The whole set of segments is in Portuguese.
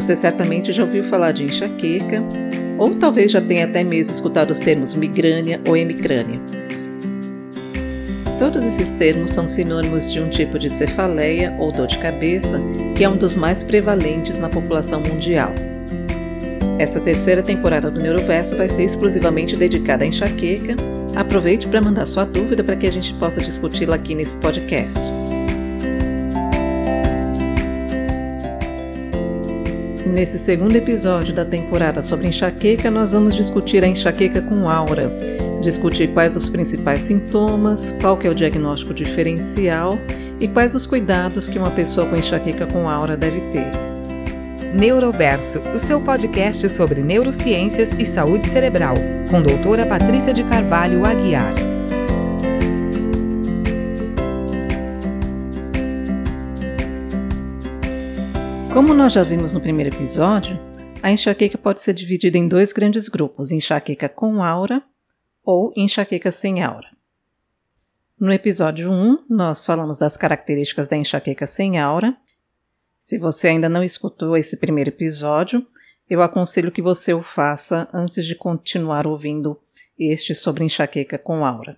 Você certamente já ouviu falar de enxaqueca, ou talvez já tenha até mesmo escutado os termos migrânia ou hemicrânia. Todos esses termos são sinônimos de um tipo de cefaleia ou dor de cabeça que é um dos mais prevalentes na população mundial. Essa terceira temporada do Neuroverso vai ser exclusivamente dedicada à enxaqueca. Aproveite para mandar sua dúvida para que a gente possa discuti-la aqui nesse podcast. Nesse segundo episódio da temporada sobre enxaqueca, nós vamos discutir a enxaqueca com aura, discutir quais os principais sintomas, qual que é o diagnóstico diferencial e quais os cuidados que uma pessoa com enxaqueca com aura deve ter. Neuroverso, o seu podcast sobre neurociências e saúde cerebral, com doutora Patrícia de Carvalho Aguiar. Como nós já vimos no primeiro episódio, a enxaqueca pode ser dividida em dois grandes grupos: enxaqueca com aura ou enxaqueca sem aura. No episódio 1, nós falamos das características da enxaqueca sem aura. Se você ainda não escutou esse primeiro episódio, eu aconselho que você o faça antes de continuar ouvindo este sobre enxaqueca com aura.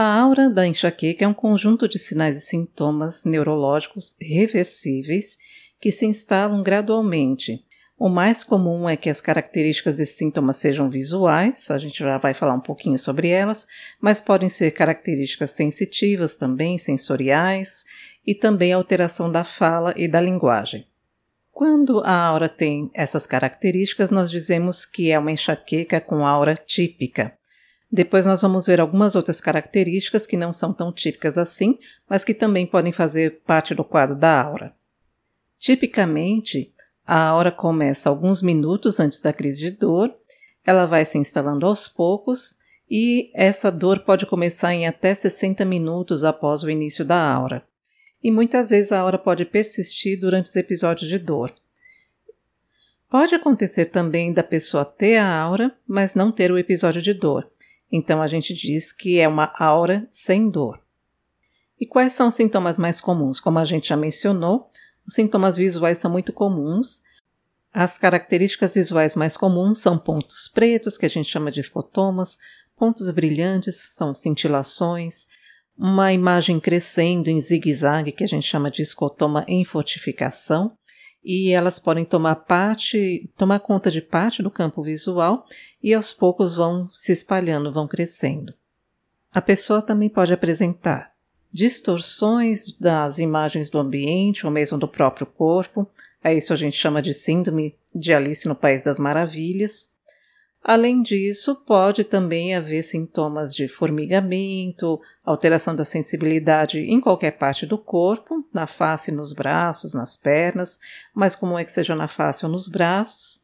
A aura da enxaqueca é um conjunto de sinais e sintomas neurológicos reversíveis que se instalam gradualmente. O mais comum é que as características desses sintomas sejam visuais, a gente já vai falar um pouquinho sobre elas, mas podem ser características sensitivas também, sensoriais, e também alteração da fala e da linguagem. Quando a aura tem essas características, nós dizemos que é uma enxaqueca com aura típica. Depois nós vamos ver algumas outras características que não são tão típicas assim, mas que também podem fazer parte do quadro da aura. Tipicamente, a aura começa alguns minutos antes da crise de dor, ela vai se instalando aos poucos e essa dor pode começar em até 60 minutos após o início da aura. E muitas vezes a aura pode persistir durante os episódios de dor. Pode acontecer também da pessoa ter a aura, mas não ter o episódio de dor. Então a gente diz que é uma aura sem dor. E quais são os sintomas mais comuns? Como a gente já mencionou, os sintomas visuais são muito comuns. As características visuais mais comuns são pontos pretos, que a gente chama de escotomas, pontos brilhantes, são cintilações, uma imagem crescendo em zigue-zague, que a gente chama de escotoma em fortificação, e elas podem tomar parte, tomar conta de parte do campo visual e aos poucos vão se espalhando, vão crescendo. A pessoa também pode apresentar distorções das imagens do ambiente ou mesmo do próprio corpo, é isso a gente chama de síndrome de Alice no País das Maravilhas. Além disso, pode também haver sintomas de formigamento, alteração da sensibilidade em qualquer parte do corpo, na face, nos braços, nas pernas, mas como é que seja na face ou nos braços.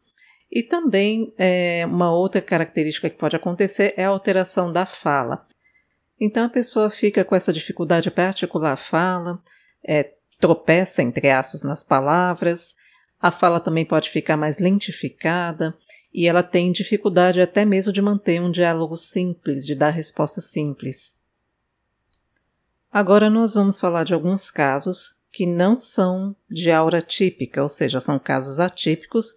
E também é, uma outra característica que pode acontecer é a alteração da fala. Então a pessoa fica com essa dificuldade para articular a fala, é, tropeça, entre aspas, nas palavras, a fala também pode ficar mais lentificada e ela tem dificuldade até mesmo de manter um diálogo simples, de dar respostas simples. Agora nós vamos falar de alguns casos que não são de aura típica, ou seja, são casos atípicos,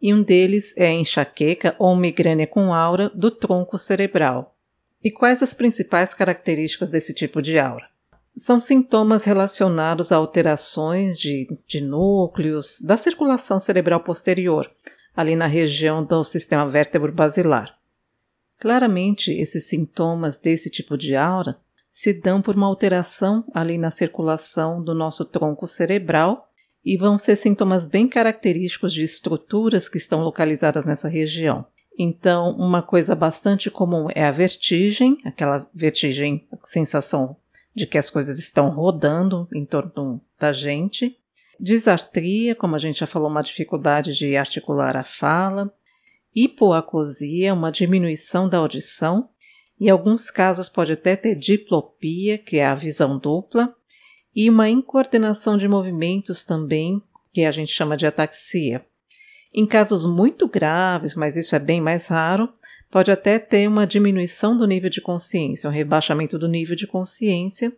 e um deles é a enxaqueca ou migrânia com aura do tronco cerebral. E quais as principais características desse tipo de aura? São sintomas relacionados a alterações de, de núcleos da circulação cerebral posterior, ali na região do sistema vértebro-basilar. Claramente, esses sintomas desse tipo de aura se dão por uma alteração ali na circulação do nosso tronco cerebral e vão ser sintomas bem característicos de estruturas que estão localizadas nessa região. Então, uma coisa bastante comum é a vertigem, aquela vertigem, sensação de que as coisas estão rodando em torno da gente. Disartria, como a gente já falou, uma dificuldade de articular a fala. Hipoacusia, uma diminuição da audição. Em alguns casos pode até ter diplopia, que é a visão dupla. E uma incoordenação de movimentos também, que a gente chama de ataxia. Em casos muito graves, mas isso é bem mais raro, pode até ter uma diminuição do nível de consciência, um rebaixamento do nível de consciência.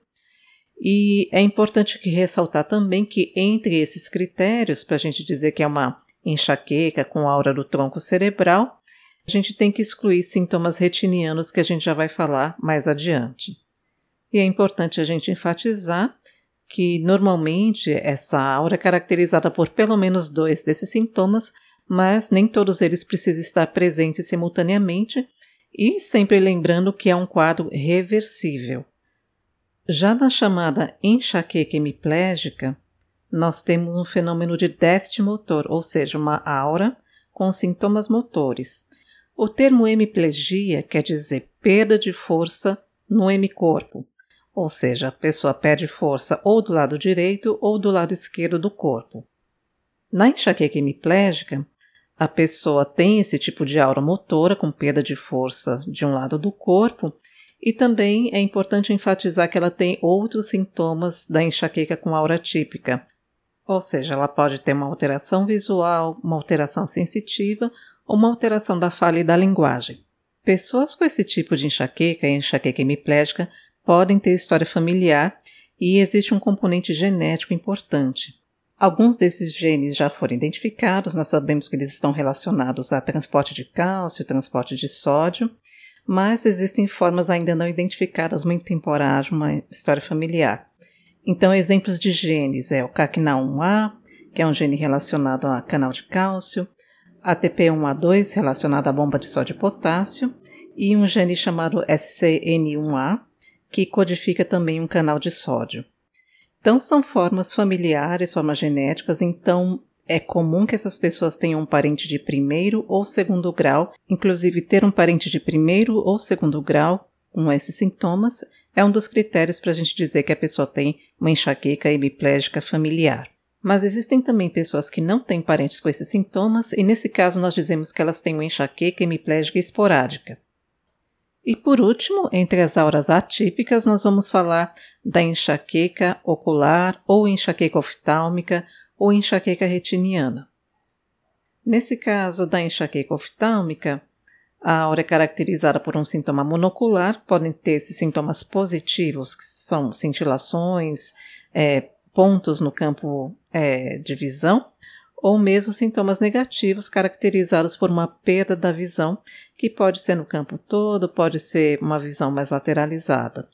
E é importante que ressaltar também que entre esses critérios, para a gente dizer que é uma enxaqueca com aura do tronco cerebral, a gente tem que excluir sintomas retinianos que a gente já vai falar mais adiante. E é importante a gente enfatizar que normalmente essa aura é caracterizada por pelo menos dois desses sintomas, mas nem todos eles precisam estar presentes simultaneamente, e sempre lembrando que é um quadro reversível. Já na chamada enxaqueca hemiplégica, nós temos um fenômeno de déficit motor, ou seja, uma aura com sintomas motores. O termo hemiplegia quer dizer perda de força no hemicorpo, ou seja, a pessoa perde força ou do lado direito ou do lado esquerdo do corpo. Na enxaqueca hemiplégica, a pessoa tem esse tipo de aura motora com perda de força de um lado do corpo e também é importante enfatizar que ela tem outros sintomas da enxaqueca com aura típica, ou seja, ela pode ter uma alteração visual, uma alteração sensitiva ou uma alteração da fala e da linguagem. Pessoas com esse tipo de enxaqueca e enxaqueca hemiplégica podem ter história familiar e existe um componente genético importante. Alguns desses genes já foram identificados, nós sabemos que eles estão relacionados a transporte de cálcio, transporte de sódio, mas existem formas ainda não identificadas muito temporárias, uma história familiar. Então, exemplos de genes é o CACNA1A, que é um gene relacionado a canal de cálcio, ATP1A2 relacionado à bomba de sódio e potássio, e um gene chamado SCN1A, que codifica também um canal de sódio. Então, são formas familiares, formas genéticas, então é comum que essas pessoas tenham um parente de primeiro ou segundo grau, inclusive ter um parente de primeiro ou segundo grau com esses sintomas é um dos critérios para a gente dizer que a pessoa tem uma enxaqueca hemiplégica familiar. Mas existem também pessoas que não têm parentes com esses sintomas, e nesse caso nós dizemos que elas têm uma enxaqueca hemiplégica esporádica. E por último, entre as auras atípicas, nós vamos falar da enxaqueca ocular ou enxaqueca oftálmica ou enxaqueca retiniana. Nesse caso da enxaqueca oftálmica, a aura é caracterizada por um sintoma monocular, podem ter esses sintomas positivos, que são cintilações, é, pontos no campo é, de visão, ou mesmo sintomas negativos caracterizados por uma perda da visão, que pode ser no campo todo, pode ser uma visão mais lateralizada.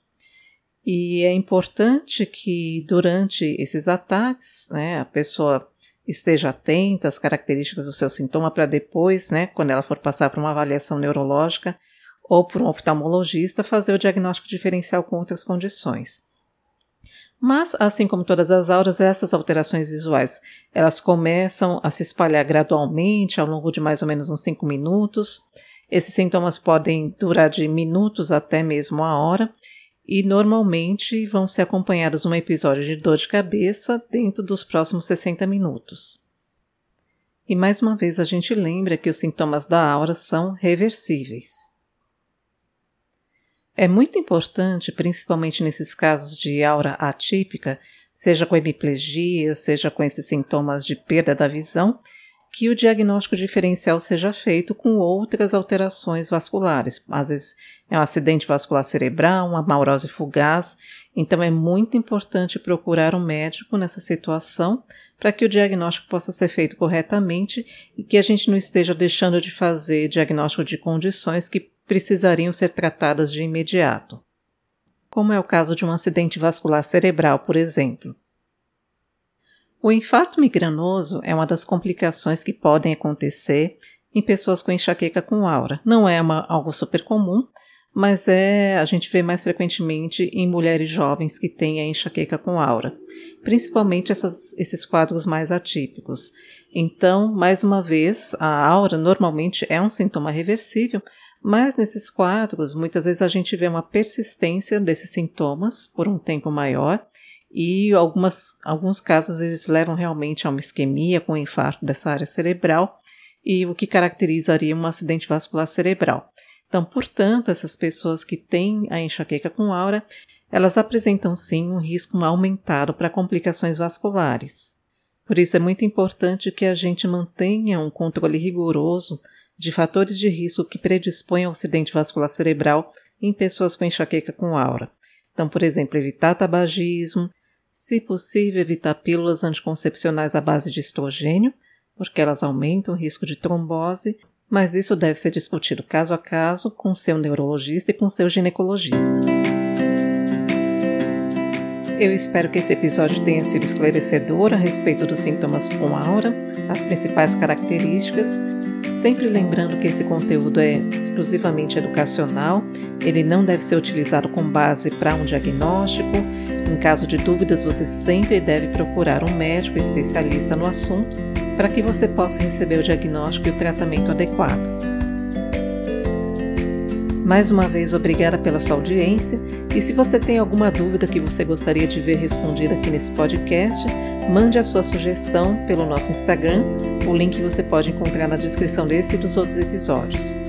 E é importante que durante esses ataques, né, a pessoa esteja atenta às características do seu sintoma para depois, né, quando ela for passar por uma avaliação neurológica ou por um oftalmologista, fazer o diagnóstico diferencial com outras condições. Mas, assim como todas as auras, essas alterações visuais, elas começam a se espalhar gradualmente ao longo de mais ou menos uns 5 minutos. Esses sintomas podem durar de minutos até mesmo a hora e normalmente vão ser acompanhados um episódio de dor de cabeça dentro dos próximos 60 minutos. E mais uma vez a gente lembra que os sintomas da aura são reversíveis. É muito importante, principalmente nesses casos de aura atípica, seja com hemiplegia, seja com esses sintomas de perda da visão, que o diagnóstico diferencial seja feito com outras alterações vasculares. Às vezes é um acidente vascular cerebral, uma maurose fugaz, então é muito importante procurar um médico nessa situação para que o diagnóstico possa ser feito corretamente e que a gente não esteja deixando de fazer diagnóstico de condições que precisariam ser tratadas de imediato. Como é o caso de um acidente vascular cerebral, por exemplo. O infarto migranoso é uma das complicações que podem acontecer em pessoas com enxaqueca com aura. Não é uma, algo super comum, mas é a gente vê mais frequentemente em mulheres jovens que têm a enxaqueca com aura, principalmente essas, esses quadros mais atípicos. Então, mais uma vez, a aura normalmente é um sintoma reversível, mas nesses quadros, muitas vezes a gente vê uma persistência desses sintomas por um tempo maior e algumas, alguns casos eles levam realmente a uma isquemia com infarto dessa área cerebral e o que caracterizaria um acidente vascular cerebral. Então, portanto, essas pessoas que têm a enxaqueca com aura, elas apresentam sim um risco aumentado para complicações vasculares. Por isso é muito importante que a gente mantenha um controle rigoroso de fatores de risco que predispõem ao acidente vascular cerebral em pessoas com enxaqueca com aura. Então, por exemplo, evitar tabagismo, se possível, evitar pílulas anticoncepcionais à base de estrogênio, porque elas aumentam o risco de trombose, mas isso deve ser discutido caso a caso com seu neurologista e com seu ginecologista. Eu espero que esse episódio tenha sido esclarecedor a respeito dos sintomas com aura, as principais características, sempre lembrando que esse conteúdo é exclusivamente educacional, ele não deve ser utilizado com base para um diagnóstico. Em caso de dúvidas, você sempre deve procurar um médico especialista no assunto para que você possa receber o diagnóstico e o tratamento adequado. Mais uma vez, obrigada pela sua audiência. E se você tem alguma dúvida que você gostaria de ver respondida aqui nesse podcast, mande a sua sugestão pelo nosso Instagram. O link você pode encontrar na descrição desse e dos outros episódios.